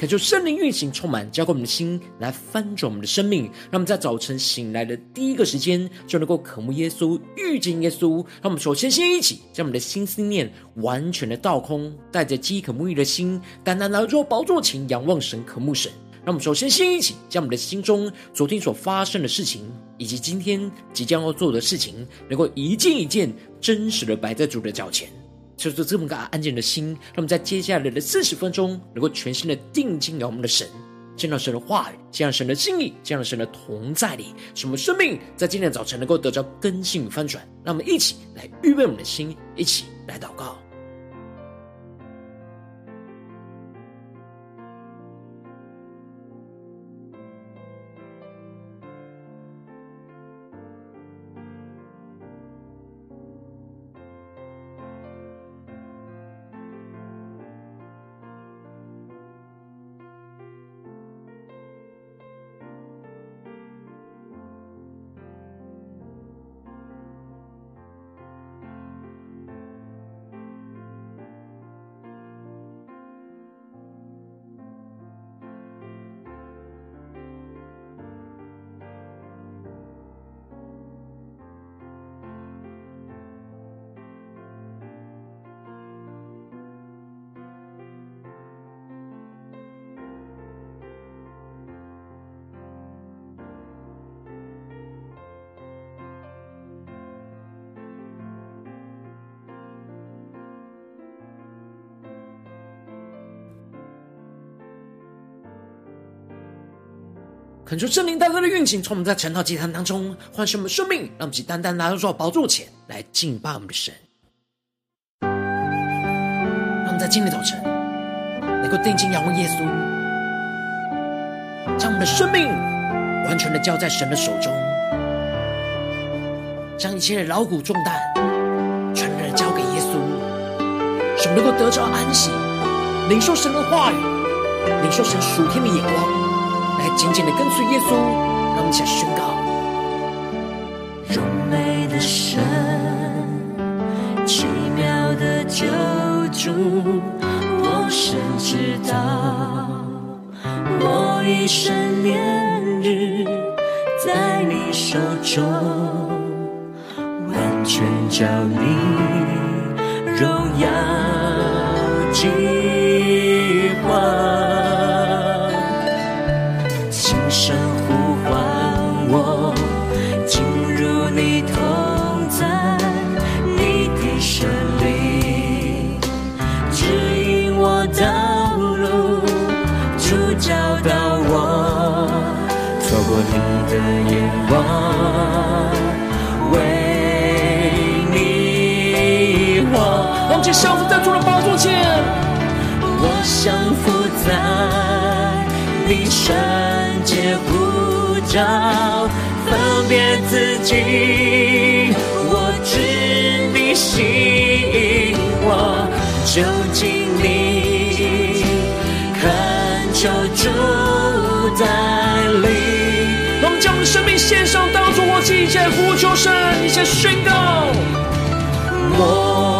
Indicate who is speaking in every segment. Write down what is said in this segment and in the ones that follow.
Speaker 1: 恳求圣灵运行，充满，浇灌我们的心，来翻转我们的生命。让我们在早晨醒来的第一个时间，就能够渴慕耶稣，遇见耶稣。让我们首先先一起将我们的心思念完全的倒空，带着饥渴沐浴的心，单单来到宝座前仰望神，渴慕神。让我们首先先一起将我们的心中昨天所发生的事情，以及今天即将要做的事情，能够一件一件真实的摆在主的脚前。就是这么个安静的心，那么在接下来的四十分钟，能够全心的定睛仰望我们的神，见到神的话语，见到神的心意，见到神的同在里，使我们生命在今天早晨能够得到更新与翻转。让我们一起来预备我们的心，一起来祷告。恳求圣灵单单的运行，从我们在晨祷祭坛当中唤醒我们生命，让我们单单拿到主宝座前来敬拜我们的神。让我们在今天早晨能够定睛仰望耶稣，将我们的生命完全的交在神的手中，将一切的劳苦重担全然的交给耶稣，使我们能够得着安息，领受神的话语，领受神属天的眼光。紧紧的跟随耶稣，让我们一起来宣告：
Speaker 2: 荣美的神，奇妙的救主，我深知道，我一生年日在你手中，完全叫你荣耀活，
Speaker 1: 让我们降服在主的宝座前，
Speaker 2: 我降服在你圣洁呼召，分别自己，我知你吸引我，就近你，恳求主带领。
Speaker 1: 生命献上，当作活祭，一起来呼求神，一起来宣告。
Speaker 2: 我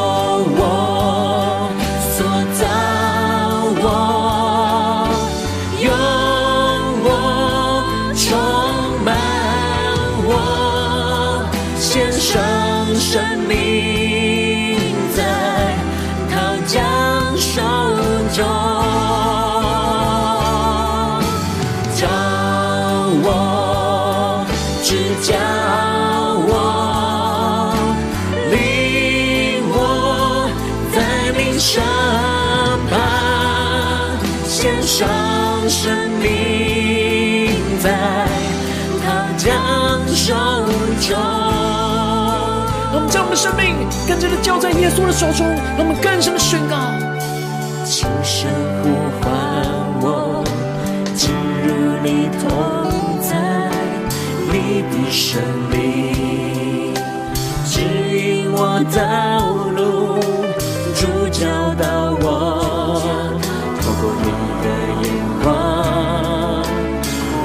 Speaker 1: 更这的交在耶稣的手中，让我们干什的宣告。
Speaker 2: 轻声呼唤我，进入你同在，你的神灵指引我道路，主教导我，透过你的眼光，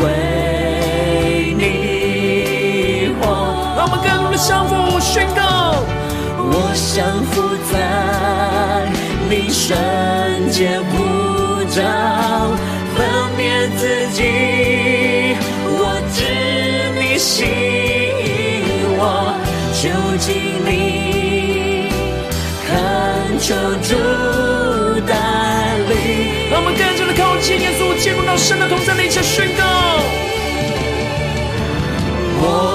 Speaker 2: 为你活。
Speaker 1: 让我们更深的相，宣告。
Speaker 2: 我降服在你圣洁呼召，分辨自己，我知你心意，我求经历，恳求主带领。
Speaker 1: 让我们更加的靠近耶稣，进入到神的同在里，一起宣告。
Speaker 2: 我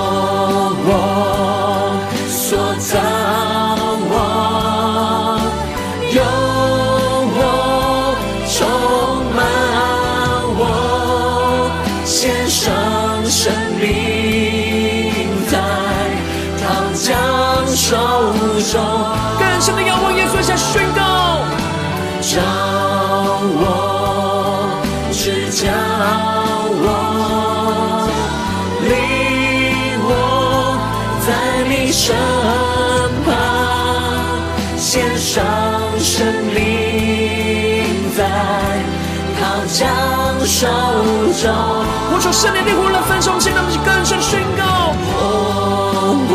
Speaker 1: 圣灵烈火来焚烧，现在我们更深宣告。
Speaker 2: 哦，我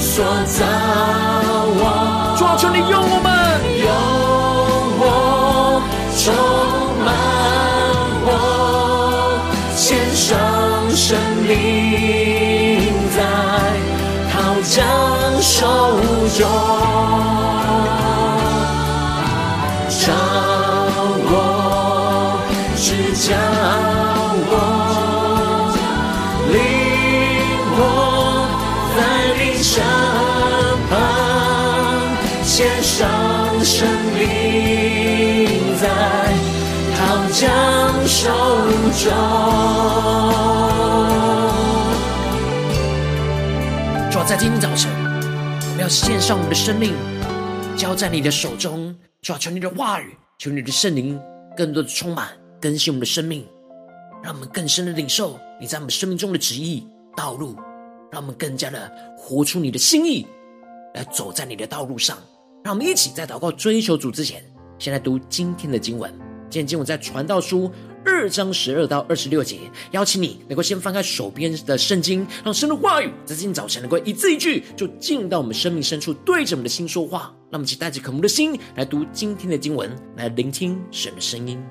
Speaker 2: 所造我，
Speaker 1: 主啊，求你用我们。
Speaker 2: 有我充满我，献上生命在桃浆手中，桃浆手中。
Speaker 1: 主，在今天早晨，我们要献上我们的生命，交在你的手中。主啊，求你的话语，求你的圣灵，更多的充满更新我们的生命，让我们更深的领受你在我们生命中的旨意道路，让我们更加的活出你的心意，来走在你的道路上。让我们一起在祷告追求主之前，先来读今天的经文。今天经文在传道书二章十二到二十六节，邀请你能够先翻开手边的圣经，让神的话语在今天早晨能够一字一句就进到我们生命深处，对着我们的心说话。让我们一起带着渴慕的心来读今天的经文，来聆听神的声音。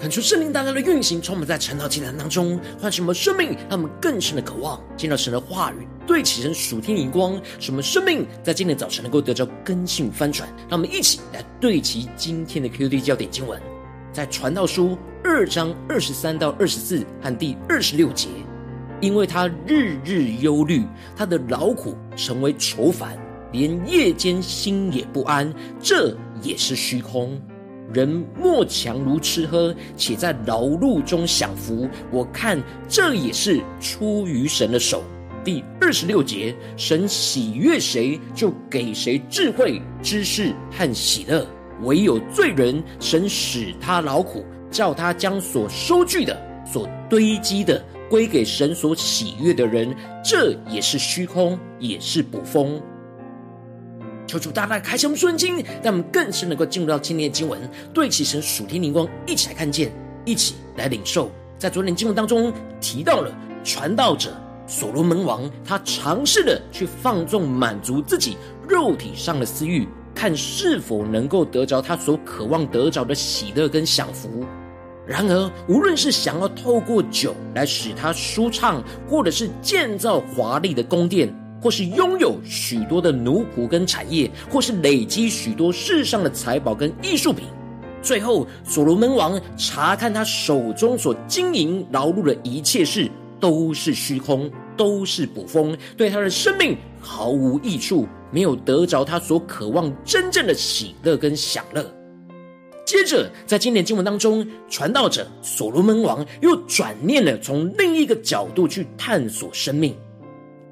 Speaker 1: 恳求圣灵大大的运行，充满在晨祷祭坛当中，唤醒我们生命，让我们更深的渴望见到神的话语，对齐神属天灵光，使我们生命在今天早晨能够得到更新翻转。让我们一起来对齐今天的 QD 焦点经文，在传道书二章二十三到二十四和第二十六节，因为他日日忧虑，他的劳苦成为愁烦，连夜间心也不安，这也是虚空。人莫强如吃喝，且在劳碌中享福。我看这也是出于神的手。第二十六节，神喜悦谁，就给谁智慧、知识和喜乐。唯有罪人，神使他劳苦，叫他将所收据的、所堆积的归给神所喜悦的人。这也是虚空，也是捕风。求主大大开启我们属灵经，让我们更是能够进入到今天的经文，对齐神属天灵光，一起来看见，一起来领受。在昨天经文当中提到了传道者所罗门王，他尝试的去放纵满足自己肉体上的私欲，看是否能够得着他所渴望得着的喜乐跟享福。然而，无论是想要透过酒来使他舒畅，或者是建造华丽的宫殿。或是拥有许多的奴仆跟产业，或是累积许多世上的财宝跟艺术品，最后所罗门王查看他手中所经营劳碌的一切事，都是虚空，都是捕风，对他的生命毫无益处，没有得着他所渴望真正的喜乐跟享乐。接着，在今典经文当中，传道者所罗门王又转念了，从另一个角度去探索生命，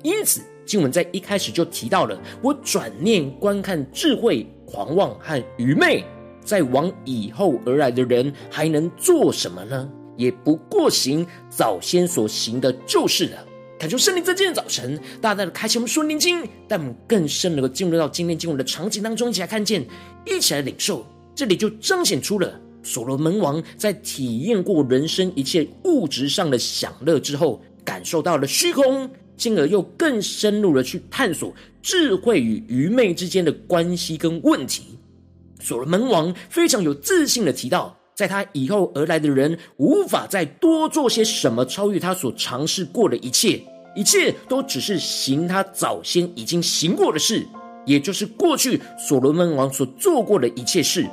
Speaker 1: 因此。经文在一开始就提到了，我转念观看智慧、狂妄和愚昧，在往以后而来的人还能做什么呢？也不过行早先所行的就是了。恳求圣灵在今天早晨，大大的开启我们属灵经，但我们更深能够进入到今天经文的场景当中，一起来看见，一起来领受。这里就彰显出了所罗门王在体验过人生一切物质上的享乐之后，感受到了虚空。进而又更深入的去探索智慧与愚昧之间的关系跟问题。所罗门王非常有自信的提到，在他以后而来的人无法再多做些什么超越他所尝试过的一切，一切都只是行他早先已经行过的事，也就是过去所罗门王所做过的一切事。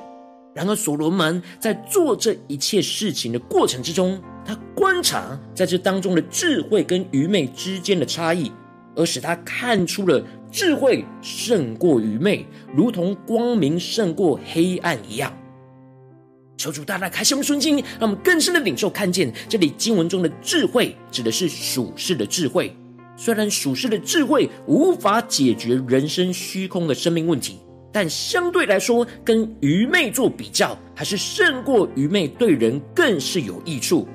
Speaker 1: 然而，所罗门在做这一切事情的过程之中，他观察在这当中的智慧跟愚昧之间的差异，而使他看出了智慧胜过愚昧，如同光明胜过黑暗一样。求主大大开启我们的心，让我们更深的领受看见这里经文中的智慧，指的是属世的智慧。虽然属世的智慧无法解决人生虚空的生命问题。但相对来说，跟愚昧做比较，还是胜过愚昧，对人更是有益处。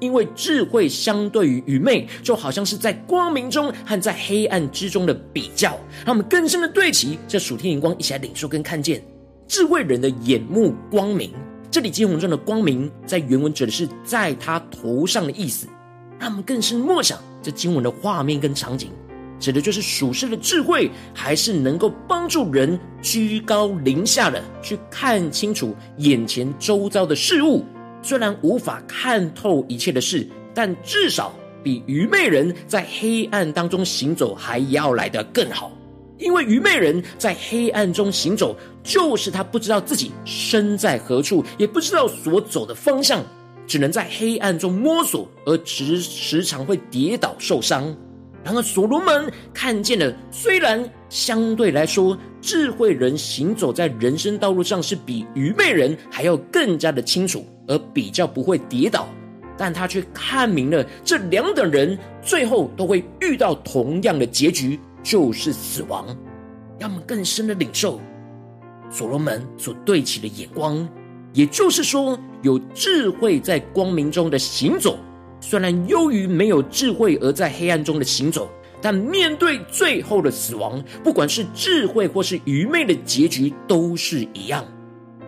Speaker 1: 因为智慧相对于愚昧，就好像是在光明中和在黑暗之中的比较。让我们更深的对齐这属天灵光，一起来领受跟看见智慧人的眼目光明。这里金文中的光明，在原文指的是在他头上的意思。让我们更深默想这经文的画面跟场景。指的就是属世的智慧，还是能够帮助人居高临下的去看清楚眼前周遭的事物。虽然无法看透一切的事，但至少比愚昧人在黑暗当中行走还要来得更好。因为愚昧人在黑暗中行走，就是他不知道自己身在何处，也不知道所走的方向，只能在黑暗中摸索，而时时常会跌倒受伤。然而，所罗门看见了，虽然相对来说，智慧人行走在人生道路上是比愚昧人还要更加的清楚，而比较不会跌倒，但他却看明了这两等人最后都会遇到同样的结局，就是死亡。让我们更深的领受所罗门所对齐的眼光，也就是说，有智慧在光明中的行走。虽然由于没有智慧而在黑暗中的行走，但面对最后的死亡，不管是智慧或是愚昧的结局都是一样。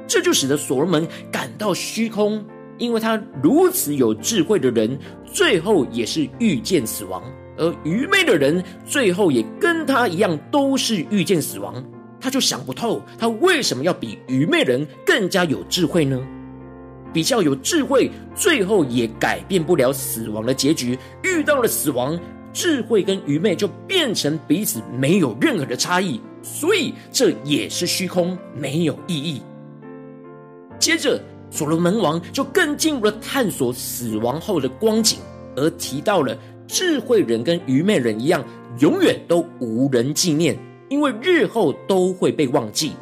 Speaker 1: 这就使得所罗门感到虚空，因为他如此有智慧的人，最后也是遇见死亡；而愚昧的人，最后也跟他一样，都是遇见死亡。他就想不透，他为什么要比愚昧人更加有智慧呢？比较有智慧，最后也改变不了死亡的结局。遇到了死亡，智慧跟愚昧就变成彼此没有任何的差异，所以这也是虚空，没有意义。接着，所罗门王就更进一步探索死亡后的光景，而提到了智慧人跟愚昧人一样，永远都无人纪念，因为日后都会被忘记。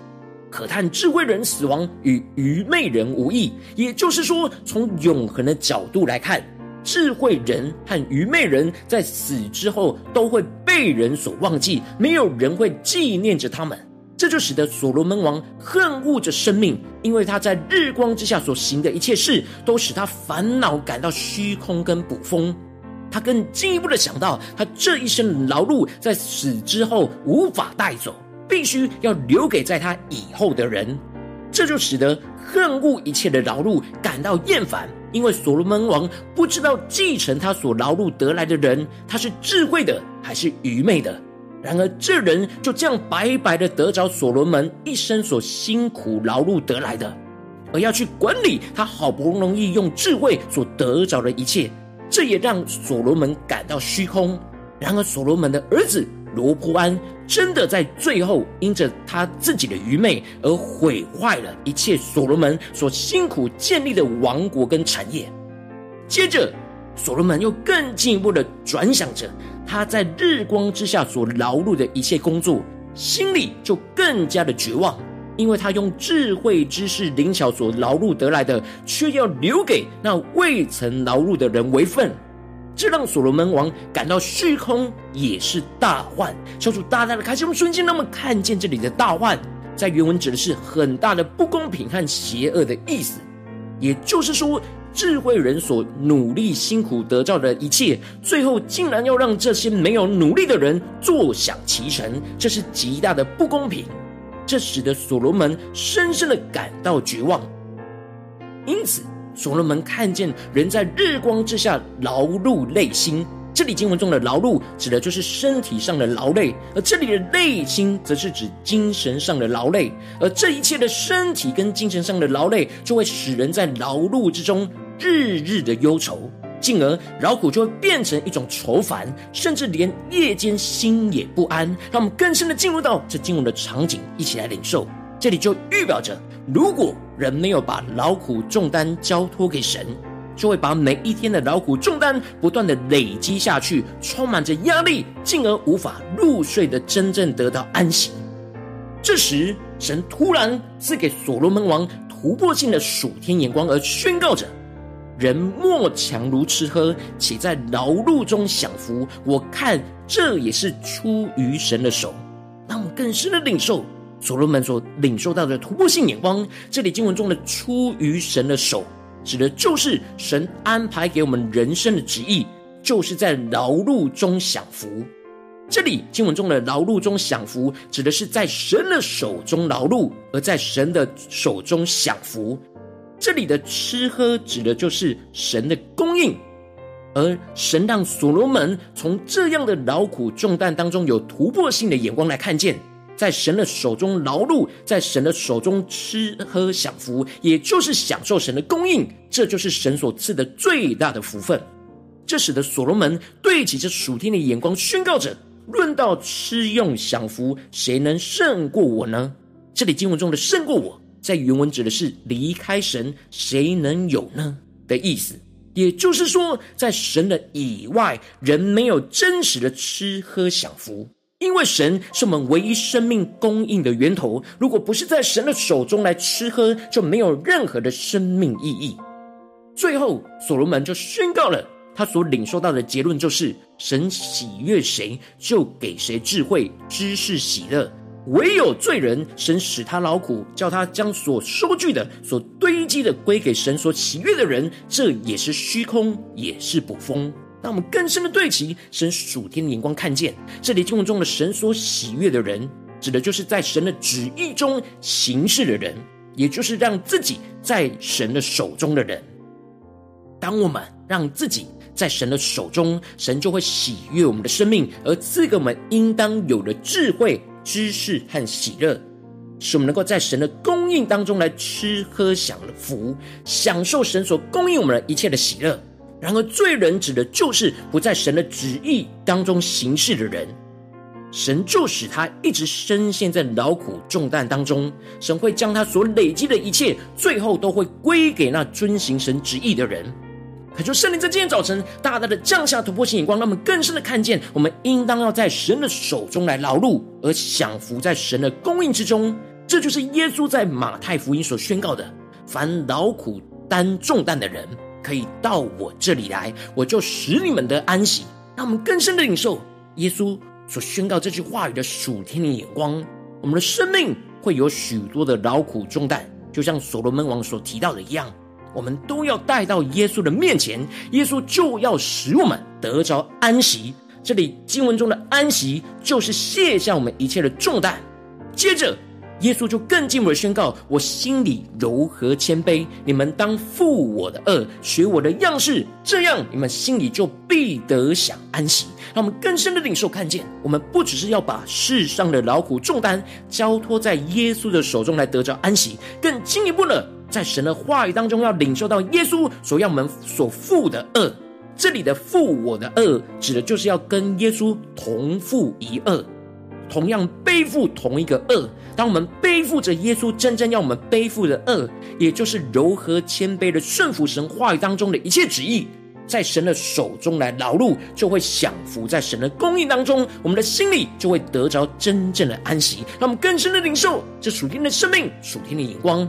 Speaker 1: 可叹智慧人死亡与愚昧人无异，也就是说，从永恒的角度来看，智慧人和愚昧人在死之后都会被人所忘记，没有人会纪念着他们。这就使得所罗门王恨恶着生命，因为他在日光之下所行的一切事，都使他烦恼，感到虚空跟捕风。他更进一步的想到，他这一生的劳碌在死之后无法带走。必须要留给在他以后的人，这就使得恨恶一切的劳碌感到厌烦，因为所罗门王不知道继承他所劳碌得来的人，他是智慧的还是愚昧的。然而这人就这样白白的得着所罗门一生所辛苦劳碌得来的，而要去管理他好不容易用智慧所得着的一切，这也让所罗门感到虚空。然而所罗门的儿子罗波安。真的在最后，因着他自己的愚昧而毁坏了一切所罗门所辛苦建立的王国跟产业。接着，所罗门又更进一步的转想着他在日光之下所劳碌的一切工作，心里就更加的绝望，因为他用智慧、知识、灵巧所劳碌得来的，却要留给那未曾劳碌的人为分。这让所罗门王感到虚空，也是大患。求主大大的开启我们瞬间，让我们看见这里的大患，在原文指的是很大的不公平和邪恶的意思。也就是说，智慧人所努力辛苦得到的一切，最后竟然要让这些没有努力的人坐享其成，这是极大的不公平。这使得所罗门 深深的感到绝望。因此。所罗门看见人在日光之下劳碌累心，这里经文中的劳碌指的就是身体上的劳累，而这里的累心则是指精神上的劳累，而这一切的身体跟精神上的劳累，就会使人在劳碌之中日日的忧愁，进而劳苦就会变成一种愁烦，甚至连夜间心也不安。让我们更深的进入到这经文的场景，一起来领受。这里就预表着，如果人没有把劳苦重担交托给神，就会把每一天的劳苦重担不断的累积下去，充满着压力，进而无法入睡的真正得到安息。这时，神突然赐给所罗门王突破性的属天眼光，而宣告着：人莫强如吃喝，且在劳碌中享福。我看这也是出于神的手，让我们更深的领受。所罗门所领受到的突破性眼光，这里经文中的出于神的手，指的就是神安排给我们人生的旨意，就是在劳碌中享福。这里经文中的劳碌中享福，指的是在神的手中劳碌，而在神的手中享福。这里的吃喝，指的就是神的供应，而神让所罗门从这样的劳苦重担当中有突破性的眼光来看见。在神的手中劳碌，在神的手中吃喝享福，也就是享受神的供应，这就是神所赐的最大的福分。这使得所罗门对起这属天的眼光，宣告着：论到吃用享福，谁能胜过我呢？这里经文中的胜过我，在原文指的是离开神，谁能有呢的意思。也就是说，在神的以外，人没有真实的吃喝享福。因为神是我们唯一生命供应的源头，如果不是在神的手中来吃喝，就没有任何的生命意义。最后，所罗门就宣告了他所领受到的结论，就是神喜悦谁，就给谁智慧、知识、喜乐；唯有罪人，神使他劳苦，叫他将所收据的、所堆积的归给神所喜悦的人，这也是虚空，也是捕风。让我们更深的对齐神属天的眼光，看见这里经文中的神所喜悦的人，指的就是在神的旨意中行事的人，也就是让自己在神的手中的人。当我们让自己在神的手中，神就会喜悦我们的生命，而赐给我们应当有的智慧、知识和喜乐。使我们能够在神的供应当中来吃喝享福，享受神所供应我们的一切的喜乐。然而，罪人指的就是不在神的旨意当中行事的人。神就使他一直深陷在劳苦重担当中。神会将他所累积的一切，最后都会归给那遵行神旨意的人。可就圣灵在今天早晨大大的降下突破性眼光，让我们更深的看见，我们应当要在神的手中来劳碌，而享福在神的供应之中。这就是耶稣在马太福音所宣告的：凡劳苦担重担的人，可以到我这里来，我就使你们得安息。让我们更深的领受耶稣所宣告这句话语的属天的眼光。我们的生命会有许多的劳苦重担，就像所罗门王所提到的一样。我们都要带到耶稣的面前，耶稣就要使我们得着安息。这里经文中的安息，就是卸下我们一切的重担。接着，耶稣就更进一步的宣告：我心里柔和谦卑，你们当负我的轭，学我的样式，这样你们心里就必得享安息。让我们更深的领受看见，我们不只是要把世上的劳苦重担交托在耶稣的手中来得着安息，更进一步的。在神的话语当中，要领受到耶稣所要我们所负的轭。这里的负我的轭，指的就是要跟耶稣同负一轭，同样背负同一个恶。当我们背负着耶稣真正要我们背负的恶，也就是柔和谦卑的顺服神话语当中的一切旨意，在神的手中来劳碌，就会享福在神的供应当中，我们的心里就会得着真正的安息。让我们更深的领受这属天的生命、属天的眼光。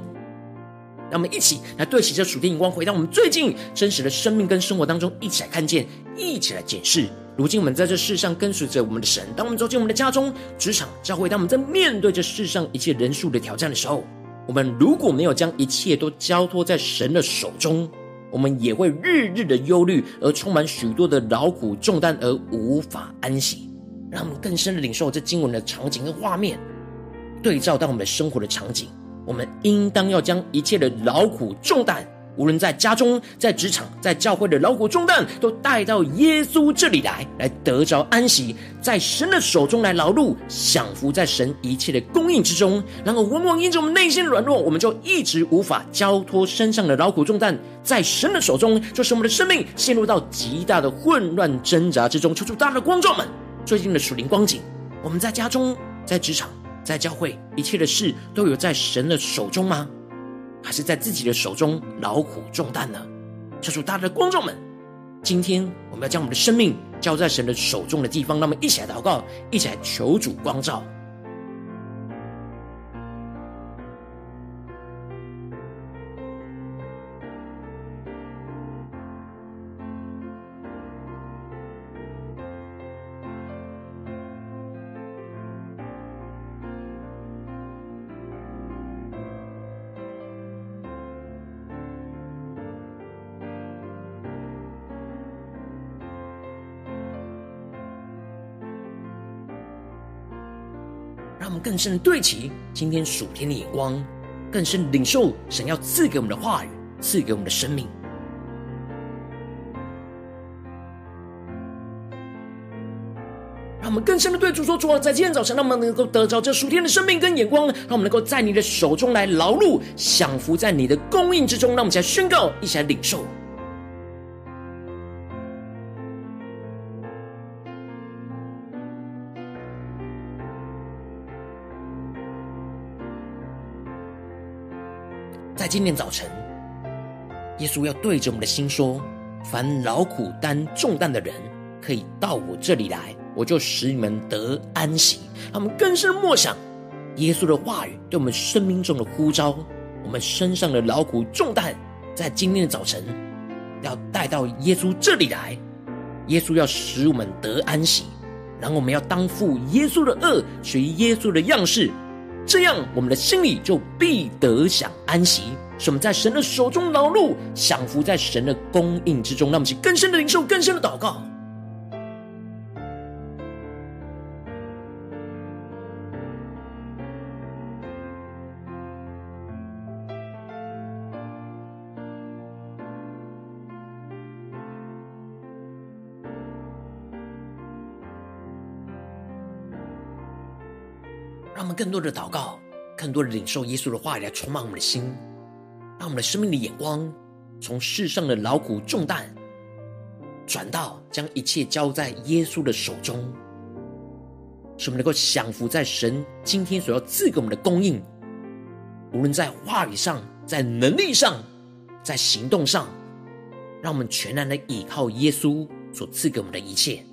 Speaker 1: 让我们一起来对齐这属天眼光，回到我们最近真实的生命跟生活当中，一起来看见，一起来检视。如今我们在这世上跟随着我们的神，当我们走进我们的家中、职场、教会，当我们在面对这世上一切人数的挑战的时候，我们如果没有将一切都交托在神的手中，我们也会日日的忧虑，而充满许多的劳苦重担，而无法安息。让我们更深的领受这经文的场景跟画面，对照到我们生活的场景。我们应当要将一切的劳苦重担，无论在家中、在职场、在教会的劳苦重担，都带到耶稣这里来，来得着安息，在神的手中来劳碌，享福在神一切的供应之中。然后，往往因着我们内心软弱，我们就一直无法交托身上的劳苦重担，在神的手中，就使我们的生命陷入到极大的混乱挣扎之中。求主大的光照们，最近的属灵光景，我们在家中、在职场。在教会，一切的事都有在神的手中吗？还是在自己的手中劳苦重担呢？求主大的观众们，今天我们要将我们的生命交在神的手中的地方，那么一起来祷告，一起来求主光照。更深的对齐今天属天的眼光，更深领受神要赐给我们的话语，赐给我们的生命。让我们更深的对主说：主啊，在今天早晨，让我们能够得着这属天的生命跟眼光，让我们能够在你的手中来劳碌，享福在你的供应之中。让我们一起来宣告，一起来领受。在今天早晨，耶稣要对着我们的心说：“凡劳苦担重担的人，可以到我这里来，我就使你们得安息。”让我们更深默想耶稣的话语对我们生命中的呼召，我们身上的劳苦重担，在今天的早晨要带到耶稣这里来。耶稣要使我们得安息，然后我们要当负耶稣的轭，学耶稣的样式。这样，我们的心里就必得享安息。使我们在神的手中劳碌，享福在神的供应之中。让我们去更深的领受，更深的祷告。更多的祷告，更多的领受耶稣的话语来充满我们的心，让我们的生命的眼光从世上的劳苦重担，转到将一切交在耶稣的手中，使我们能够享福在神今天所要赐给我们的供应，无论在话语上、在能力上、在行动上，让我们全然的倚靠耶稣所赐给我们的一切。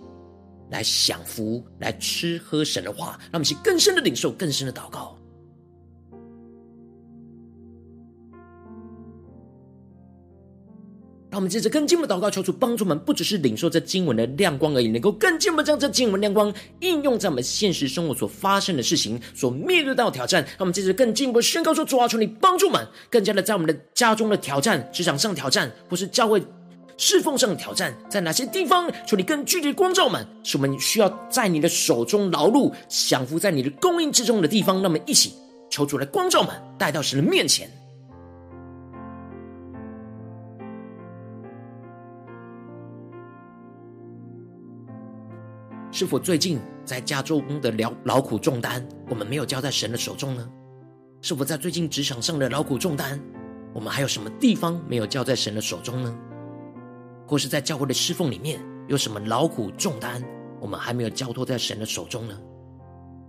Speaker 1: 来享福，来吃喝神的话，让我们一起更深的领受，更深的祷告。让我们接着更进步祷告，求主帮助我们，不只是领受这经文的亮光而已，能够更进一步将这经文亮光应用在我们现实生活所发生的事情，所面对到的挑战。让我们接着更进一步宣告说：主啊，求你帮助我们，更加的在我们的家中的挑战、职场上挑战，或是教会。侍奉上的挑战在哪些地方？求你更具体的光照们，是我们需要在你的手中劳碌、享福在你的供应之中的地方。那么一起求主来光照们，带到神的面前。是否最近在家中的劳劳苦重担，我们没有交在神的手中呢？是否在最近职场上的劳苦重担，我们还有什么地方没有交在神的手中呢？或是在教会的侍奉里面，有什么劳苦重担，我们还没有交托在神的手中呢？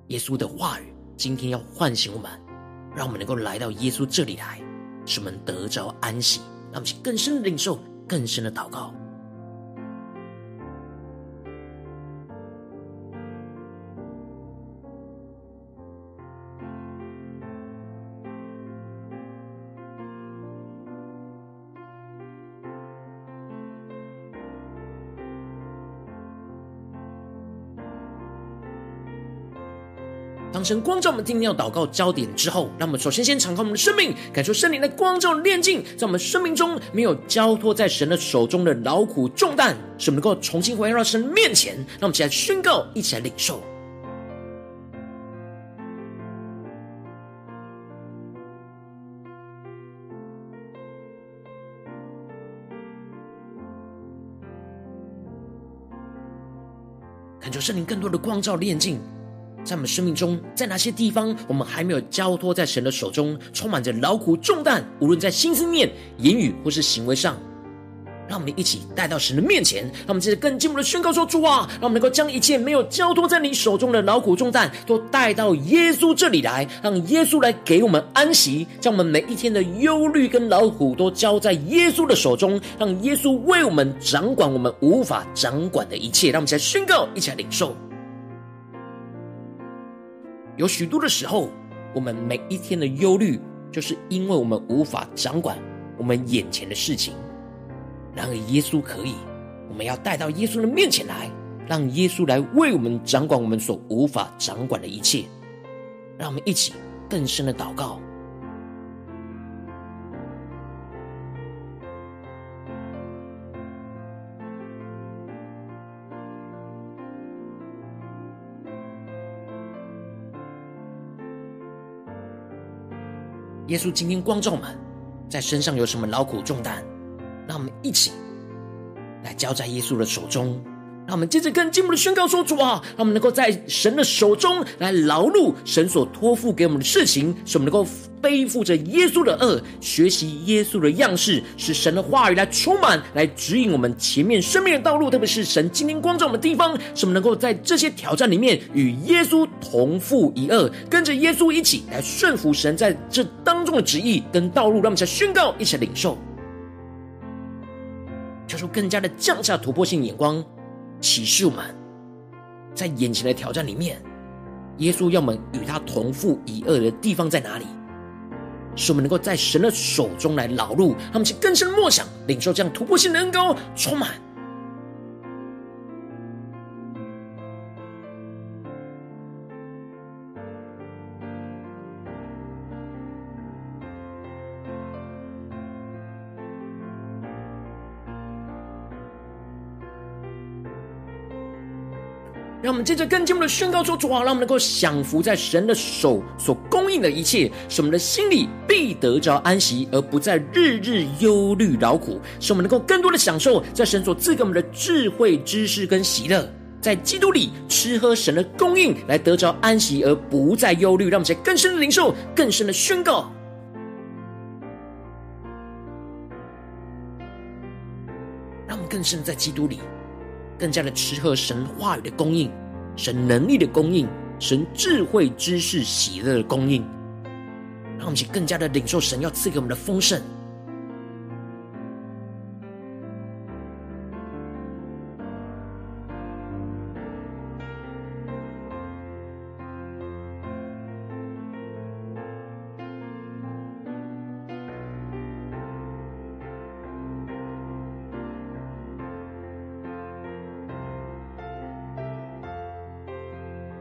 Speaker 1: 耶稣的话语今天要唤醒我们，让我们能够来到耶稣这里来，使我们得着安息，让我们更深的领受，更深的祷告。当神光照我们今天要祷告焦点之后，让我们首先先敞开我们的生命，感受圣灵的光照炼净，在我们生命中没有交托在神的手中的劳苦重担，使我们能够重新回到神面前。让我们一起来宣告，一起来领受。感受圣灵更多的光照炼净。在我们生命中，在哪些地方我们还没有交托在神的手中，充满着劳苦重担？无论在心思念、言语或是行为上，让我们一起带到神的面前。让我们接着更进一步的宣告说：“主啊，让我们能够将一切没有交托在你手中的劳苦重担，都带到耶稣这里来，让耶稣来给我们安息，将我们每一天的忧虑跟劳苦都交在耶稣的手中，让耶稣为我们掌管我们无法掌管的一切。”让我们一起来宣告，一起来领受。有许多的时候，我们每一天的忧虑，就是因为我们无法掌管我们眼前的事情。然而，耶稣可以，我们要带到耶稣的面前来，让耶稣来为我们掌管我们所无法掌管的一切。让我们一起更深的祷告。耶稣今天光照我们，在身上有什么劳苦重担？让我们一起来交在耶稣的手中。让我们接着更进一步的宣告说：“主啊，让我们能够在神的手中来劳碌神所托付给我们的事情，使我们能够背负着耶稣的轭，学习耶稣的样式，使神的话语来充满，来指引我们前面生命的道路。特别是神今天光照我们的地方，使我们能够在这些挑战里面与耶稣同负一轭，跟着耶稣一起来顺服神在这当中的旨意跟道路。让我们在宣告，一起来领受，求主更加的降下突破性眼光。启示我们，在眼前的挑战里面，耶稣要我们与他同负一轭的地方在哪里？使我们能够在神的手中来劳碌，他们去更深默想，领受这样突破性的恩膏充满。让我们接着更进一步的宣告说：主啊，让我们能够享福在神的手所供应的一切，使我们的心里必得着安息，而不再日日忧虑劳苦；使我们能够更多的享受在神所赐给我们的智慧、知识跟喜乐。在基督里吃喝神的供应，来得着安息而不再忧虑。让我们在更深的领受，更深的宣告。让我们更深在基督里，更加的吃喝神话语的供应，神能力的供应，神智慧知识喜乐的供应。让我们去更加的领受神要赐给我们的丰盛。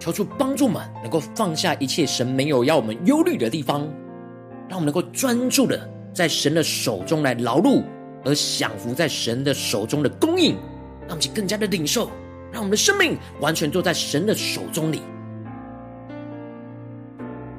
Speaker 1: 求主帮助们，能够放下一切神没有要我们忧虑的地方，让我们能够专注的在神的手中来劳碌，而享福在神的手中的供应，让我们更加的领受，让我们的生命完全坐在神的手中里。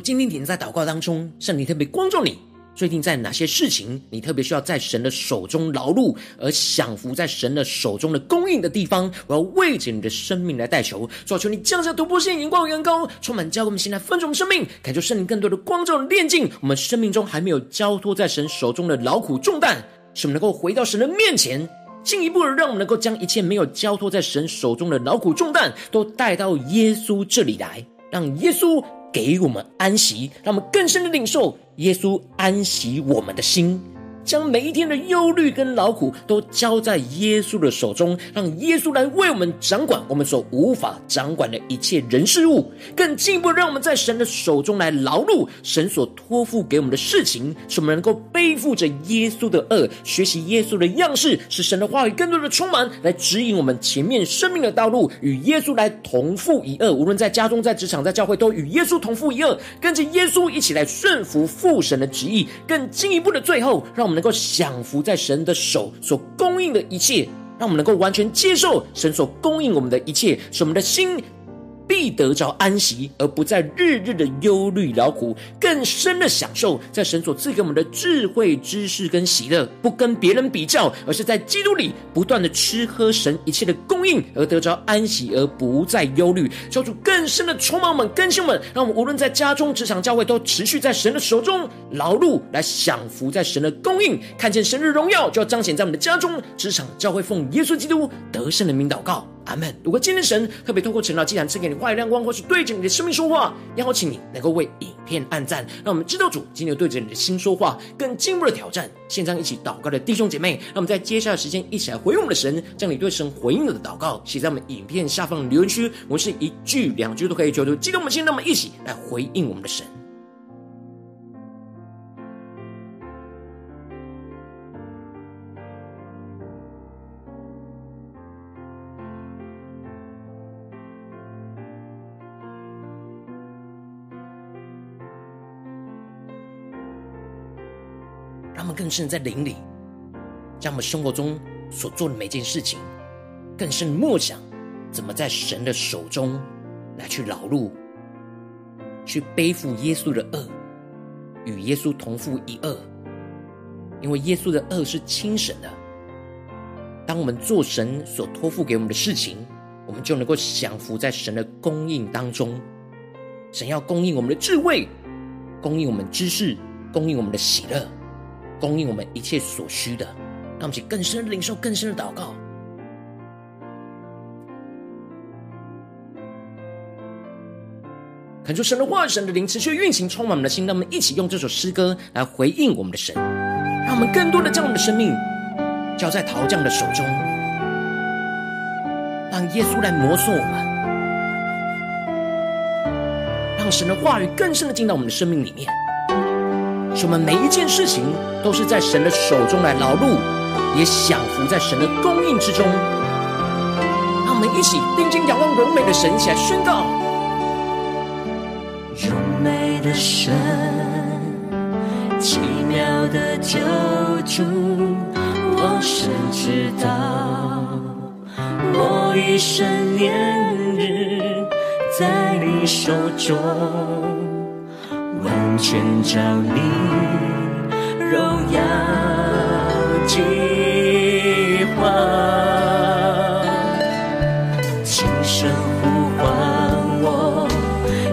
Speaker 1: 果今天你在祷告当中，圣灵特别光照你，最近在哪些事情，你特别需要在神的手中劳碌，而享福在神的手中的供应的地方，我要为着你的生命来代求，主求你降下突破性眼光与恩膏，充满教给我们。现在分盛生命，感受圣灵更多的光照炼净我们。生命中还没有交托在神手中的劳苦重担，使我们。能够回到神的面前，进一步的让我们。能够将一切没有交托在神手中的劳苦重担，都带到耶稣这里来，让耶稣。给我们安息，让我们更深的领受耶稣安息我们的心。将每一天的忧虑跟劳苦都交在耶稣的手中，让耶稣来为我们掌管我们所无法掌管的一切人事物，更进一步让我们在神的手中来劳碌神所托付给我们的事情，使我们能够背负着耶稣的轭，学习耶稣的样式，使神的话语更多的充满，来指引我们前面生命的道路，与耶稣来同负一轭。无论在家中、在职场、在教会，都与耶稣同负一轭，跟着耶稣一起来顺服父神的旨意。更进一步的，最后让们能够享福在神的手所供应的一切，让我们能够完全接受神所供应我们的一切，使我们的心。必得着安息，而不再日日的忧虑劳苦，更深的享受在神所赐给我们的智慧、知识跟喜乐，不跟别人比较，而是在基督里不断的吃喝神一切的供应，而得着安息，而不再忧虑。求主更深的充满我们、更新我们，让我们无论在家中、职场、教会，都持续在神的手中劳碌，来享福在神的供应，看见神的荣耀，就要彰显在我们的家中、职场、教会，奉耶稣基督得胜的名祷告。阿门。如果今天神特别透过陈老祭坛赐给你话语亮光，或是对着你的生命说话，邀请你能够为影片按赞，让我们知道主今天对着你的心说话，更进一步的挑战。现在一起祷告的弟兄姐妹，让我们在接下来的时间一起来回应我们的神，将你对神回应的祷告写在我们影片下方的留言区，我们是一句两句都可以，求求激动我们心，让我们一起来回应我们的神。更深在灵里，将我们生活中所做的每件事情，更深默想，怎么在神的手中来去劳碌，去背负耶稣的恶，与耶稣同负一轭。因为耶稣的恶是轻神的。当我们做神所托付给我们的事情，我们就能够享福在神的供应当中。神要供应我们的智慧，供应我们知识，供应我们的喜乐。供应我们一切所需的。让我们去更深的领受，更深的祷告。恳求神的话语、神的灵持续运行，充满我们的心。让我们一起用这首诗歌来回应我们的神，让我们更多的将我们的生命交在陶匠的手中，让耶稣来摩塑我们，让神的话语更深的进到我们的生命里面，使我们每一件事情都是在神的手中来劳碌，也享福在神的供应之中。让我们一起定睛仰望荣美的神，一起来宣告。
Speaker 2: 荣美的神，奇妙的救主，我深知道，我一生年日在你手中，全照你荣耀计划，
Speaker 1: 轻声
Speaker 2: 呼唤我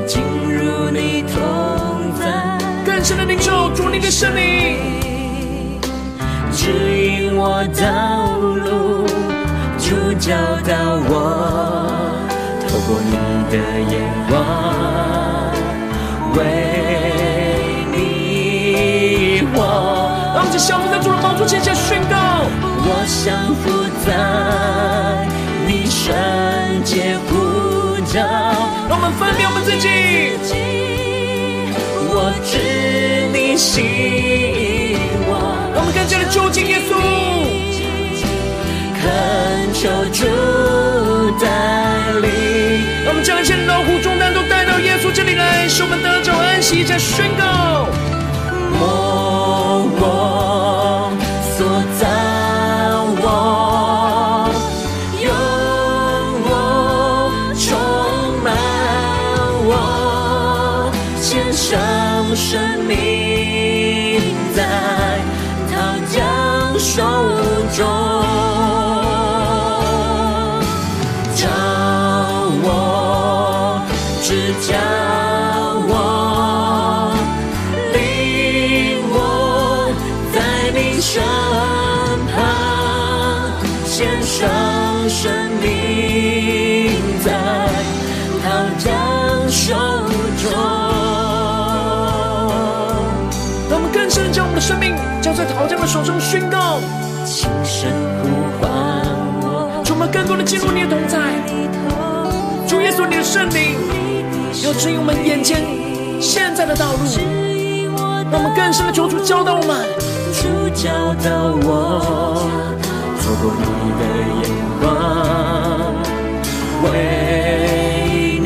Speaker 2: 进入你同在，
Speaker 1: 感谢的领受主你的生
Speaker 2: 命，指引我道路，主教导我，透过你的眼光。为。活。
Speaker 1: 让我们降服在主的宝座前下宣告：
Speaker 2: 我降服在你圣洁呼召。
Speaker 1: 让我们分辨我们自己，
Speaker 2: 我知你心。
Speaker 1: 更加的走近耶稣，
Speaker 2: 恳求主带领。
Speaker 1: 让我们将一切老虎重担都带到耶稣这里来，使我们得着安息。再宣告，
Speaker 2: 手中，
Speaker 1: 宣告。
Speaker 2: 轻声呼唤我，
Speaker 1: 充满更多的进入你的同在。主耶稣，你的圣灵要指引我们眼前现在的道路，让我们更深的求主教导我们。
Speaker 2: 主教导我，透过你的眼光，为你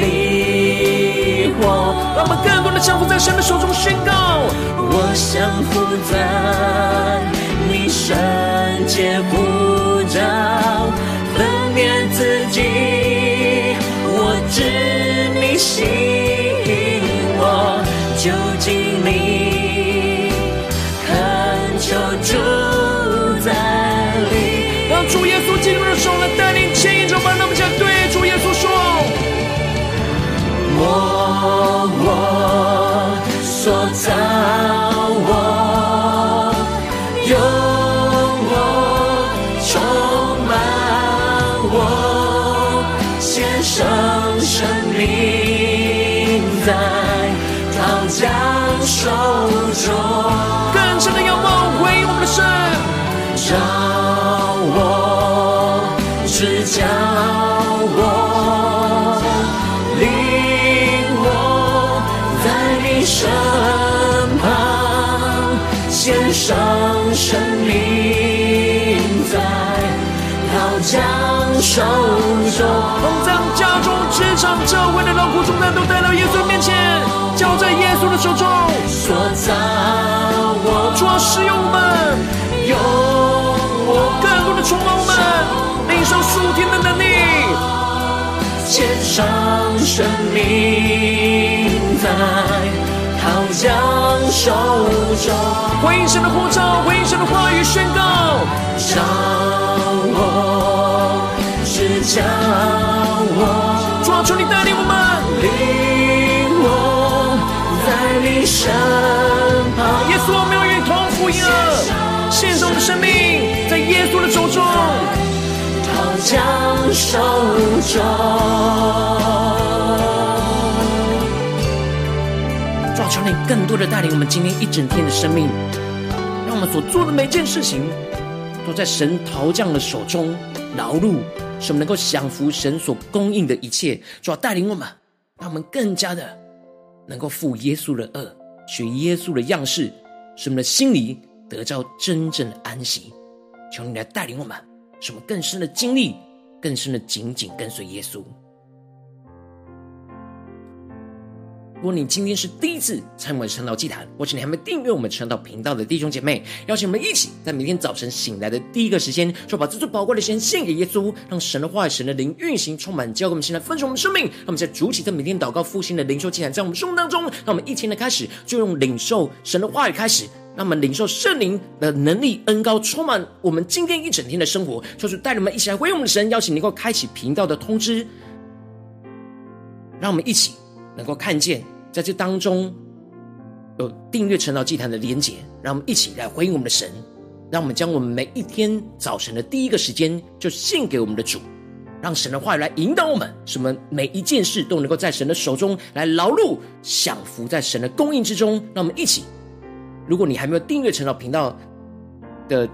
Speaker 2: 活。
Speaker 1: 让我们更降服在神的手中，宣告。
Speaker 2: 我降服在。你圣洁呼召，分辨自己，我知你心，上生命在陶匠手中，
Speaker 1: 同在家中、职场、教会的劳苦重担都带到耶稣面前。交在耶稣的手中，
Speaker 2: 所造我，
Speaker 1: 主啊，使用我们，
Speaker 2: 用我，
Speaker 1: 更多的充满我们，领受属天的能力，
Speaker 2: 献上生命在陶匠手中，
Speaker 1: 回应神的呼召，回应神的话语宣告，
Speaker 2: 照我，指教我，
Speaker 1: 主啊，求你带领我们。
Speaker 2: 你身旁，
Speaker 1: 耶稣，我们要与你同福音了。生命在耶稣的手中，
Speaker 2: 陶匠手中。
Speaker 1: 求你更多的带领我们今天一整天的生命，让我们所做的每件事情都在神陶匠的手中劳碌，使我们能够享福神所供应的一切。主啊，带领我们，让我们更加的能够负耶稣的轭，学耶稣的样式，使我们的心里。得到真正的安息，求你来带领我们，使我们更深的经历，更深的紧紧跟随耶稣。如果你今天是第一次参与我们晨祷祭坛，或是你还没订阅我们晨祷频道的弟兄姐妹，邀请我们一起在每天早晨醒来的第一个时间，就把这最宝贵的时间献给耶稣，让神的话语、神的灵运行充满，教给我们现在分盛我们生命。让我们在主起的每天祷告复兴的灵修祭坛，在我们生命当中，让我们一天的开始就用领受神的话语开始。那么领受圣灵的能力恩膏，充满我们今天一整天的生活。就是带领我们一起来回应我们的神，邀请能够开启频道的通知，让我们一起能够看见在这当中有订阅晨祷祭坛的连结。让我们一起来回应我们的神，让我们将我们每一天早晨的第一个时间就献给我们的主，让神的话语来引导我们，使我们每一件事都能够在神的手中来劳碌，享福在神的供应之中。让我们一起。如果你还没有订阅晨祷频道的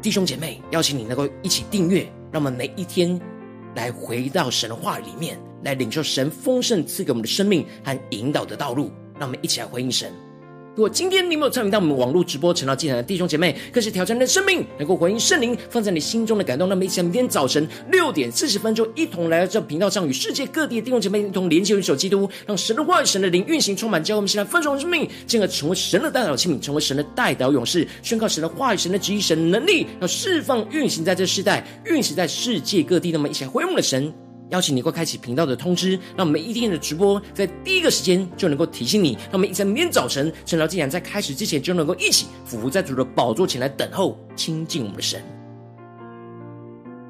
Speaker 1: 弟兄姐妹，邀请你能够一起订阅，让我们每一天来回到神的话语里面，来领受神丰盛赐给我们的生命和引导的道路，让我们一起来回应神。如果今天你没有参与到我们网络直播晨祷祭坛的弟兄姐妹，更是挑战你的生命，能够回应圣灵放在你心中的感动。那么，一起在明天早晨六点四十分，就一同来到这频道上，与世界各地的弟兄姐妹一同连接、联手基督，让神的话语、神的灵运行充满，教会我们现在丰盛的生命，进而成为神的代祷器皿，成为神的代祷勇士，宣告神的话语、神的旨意、神的能力，要释放、运行在这世代，运行在世界各地。那么，一起来回应我们的神。邀请你能够开启频道的通知，让我们一天的直播在第一个时间就能够提醒你。让我们在明天早晨晨祷竟然在开始之前，就能够一起俯伏在主的宝座前来等候亲近我们的神。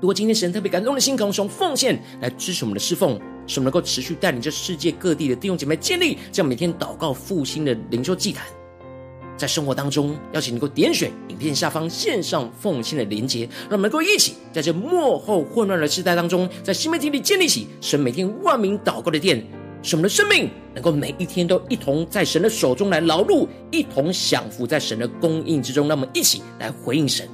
Speaker 1: 如果今天神特别感动的心，可以用奉献来支持我们的侍奉，使我们能够持续带领着世界各地的弟兄姐妹建立这样每天祷告复兴的灵修祭坛。在生活当中，邀请你能够点选影片下方线上奉献的连结，让我们能够一起在这幕后混乱的时代当中，在新媒体里建立起神每天万名祷告的殿，使我们的生命能够每一天都一同在神的手中来劳碌，一同享福在神的供应之中。让我们一起来回应神。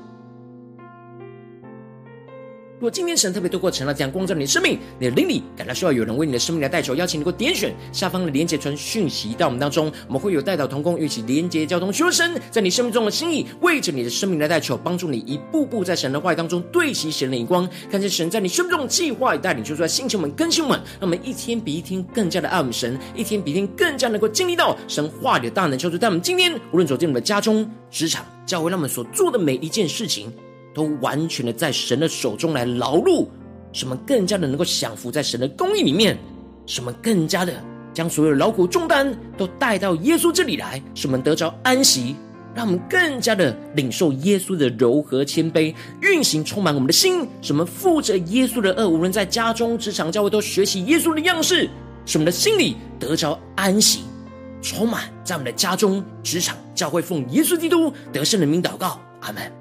Speaker 1: 如果今天神特别透过成了这样光照你的生命，你的灵里感到需要有人为你的生命来代求，邀请你能够点选下方的连结传讯息到我们当中，我们会有代祷同工一起连结交通，求神在你生命中的心意，为着你的生命来代求，帮助你一步步在神的话语当中对齐神的眼光，看见神在你生命中的计划与带领，就出来星球们更新我们，让我们一天比一天更加的爱我们神，一天比一天更加能够经历到神话语的大能，求主在我们今天无论走进我们的家中、职场、教会，让我们所做的每一件事情。都完全的在神的手中来劳碌，使我们更加的能够享福在神的供应里面，使我们更加的将所有劳苦重担都带到耶稣这里来，使我们得着安息，让我们更加的领受耶稣的柔和谦卑，运行充满我们的心，使我们负着耶稣的轭，无论在家中、职场、教会都学习耶稣的样式，使我们的心里得着安息，充满在我们的家中、职场、教会，奉耶稣基督得胜的名祷告，阿门。